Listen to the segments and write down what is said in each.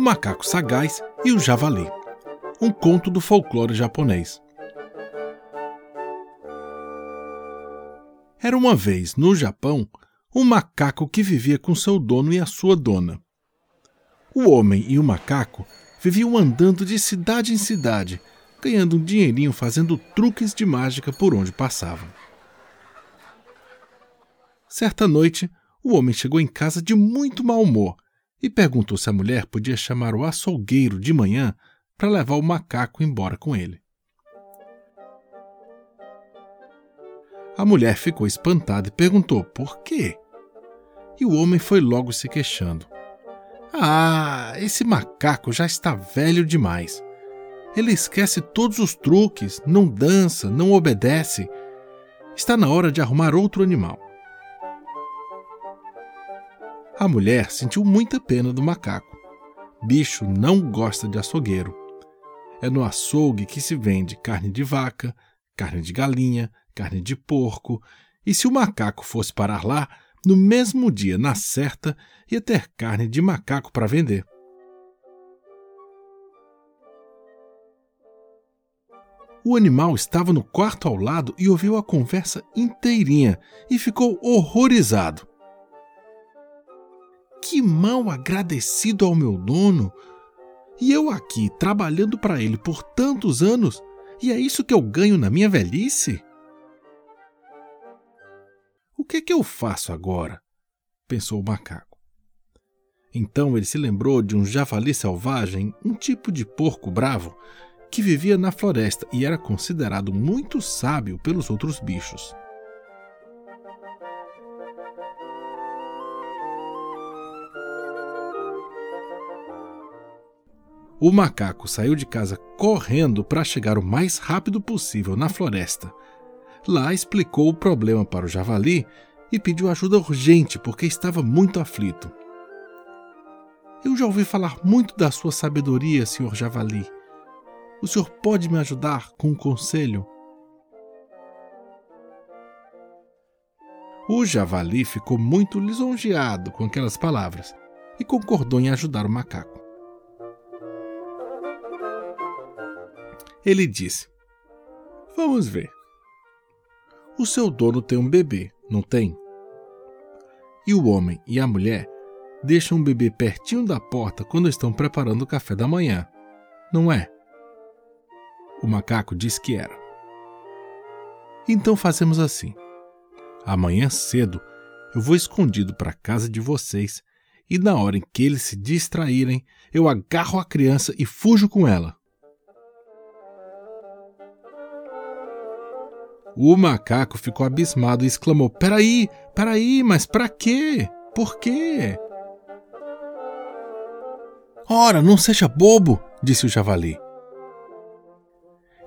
Macaco Sagaz e o Javali. Um conto do folclore japonês. Era uma vez, no Japão, um macaco que vivia com seu dono e a sua dona. O homem e o macaco viviam andando de cidade em cidade, ganhando um dinheirinho fazendo truques de mágica por onde passavam. Certa noite, o homem chegou em casa de muito mau humor e perguntou se a mulher podia chamar o açougueiro de manhã para levar o macaco embora com ele. A mulher ficou espantada e perguntou por quê. E o homem foi logo se queixando. Ah, esse macaco já está velho demais. Ele esquece todos os truques, não dança, não obedece. Está na hora de arrumar outro animal. A mulher sentiu muita pena do macaco. Bicho não gosta de açougueiro. É no açougue que se vende carne de vaca, carne de galinha, carne de porco, e se o macaco fosse parar lá, no mesmo dia, na certa, ia ter carne de macaco para vender. O animal estava no quarto ao lado e ouviu a conversa inteirinha e ficou horrorizado. Que mal agradecido ao meu dono! E eu aqui trabalhando para ele por tantos anos, e é isso que eu ganho na minha velhice? O que é que eu faço agora? pensou o macaco. Então ele se lembrou de um javali selvagem, um tipo de porco bravo, que vivia na floresta e era considerado muito sábio pelos outros bichos. O macaco saiu de casa correndo para chegar o mais rápido possível na floresta. Lá explicou o problema para o javali e pediu ajuda urgente porque estava muito aflito. Eu já ouvi falar muito da sua sabedoria, senhor javali. O senhor pode me ajudar com um conselho? O javali ficou muito lisonjeado com aquelas palavras e concordou em ajudar o macaco. Ele disse: Vamos ver. O seu dono tem um bebê, não tem? E o homem e a mulher deixam o bebê pertinho da porta quando estão preparando o café da manhã, não é? O macaco disse que era. Então fazemos assim. Amanhã cedo eu vou escondido para a casa de vocês e na hora em que eles se distraírem, eu agarro a criança e fujo com ela. O macaco ficou abismado e exclamou: Peraí, peraí, mas para quê? Por quê? Ora, não seja bobo, disse o javali.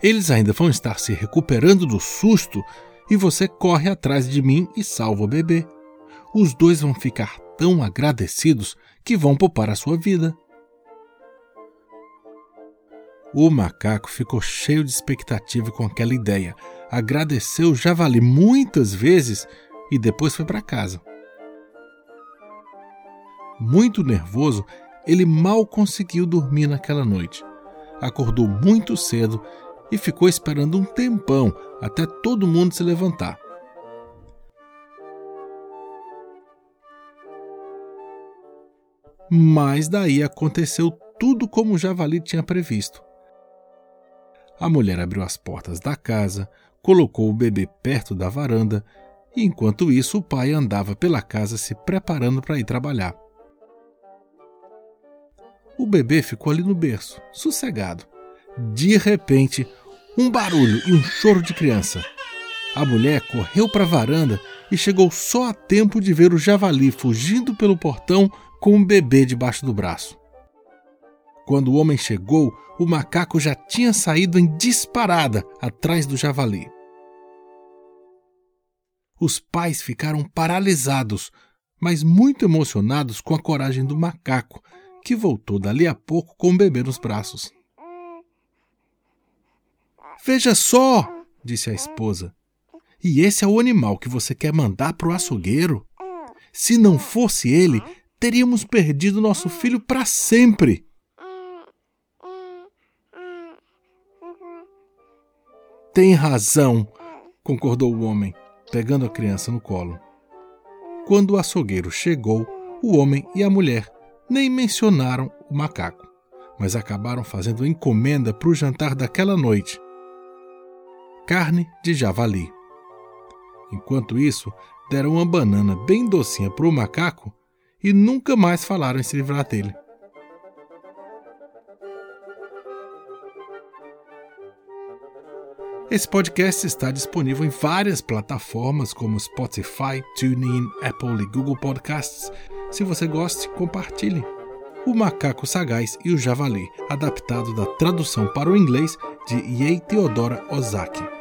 Eles ainda vão estar se recuperando do susto e você corre atrás de mim e salva o bebê. Os dois vão ficar tão agradecidos que vão poupar a sua vida. O macaco ficou cheio de expectativa com aquela ideia agradeceu o javali muitas vezes e depois foi para casa. Muito nervoso, ele mal conseguiu dormir naquela noite. Acordou muito cedo e ficou esperando um tempão até todo mundo se levantar. Mas daí aconteceu tudo como o javali tinha previsto. A mulher abriu as portas da casa, colocou o bebê perto da varanda e, enquanto isso, o pai andava pela casa se preparando para ir trabalhar. O bebê ficou ali no berço, sossegado. De repente, um barulho e um choro de criança. A mulher correu para a varanda e chegou só a tempo de ver o javali fugindo pelo portão com um bebê debaixo do braço. Quando o homem chegou, o macaco já tinha saído em disparada atrás do javali os pais ficaram paralisados, mas muito emocionados com a coragem do macaco, que voltou dali a pouco com o bebê nos braços. Veja só! disse a esposa. E esse é o animal que você quer mandar para o açougueiro? Se não fosse ele, teríamos perdido nosso filho para sempre. Tem razão, concordou o homem pegando a criança no colo. Quando o açougueiro chegou, o homem e a mulher nem mencionaram o macaco, mas acabaram fazendo encomenda para o jantar daquela noite: carne de javali. Enquanto isso, deram uma banana bem docinha para o macaco e nunca mais falaram em se livrar dele. Esse podcast está disponível em várias plataformas como Spotify, TuneIn, Apple e Google Podcasts. Se você gosta, compartilhe. O Macaco Sagaz e o Javali, adaptado da tradução para o inglês de Yei Theodora Ozaki.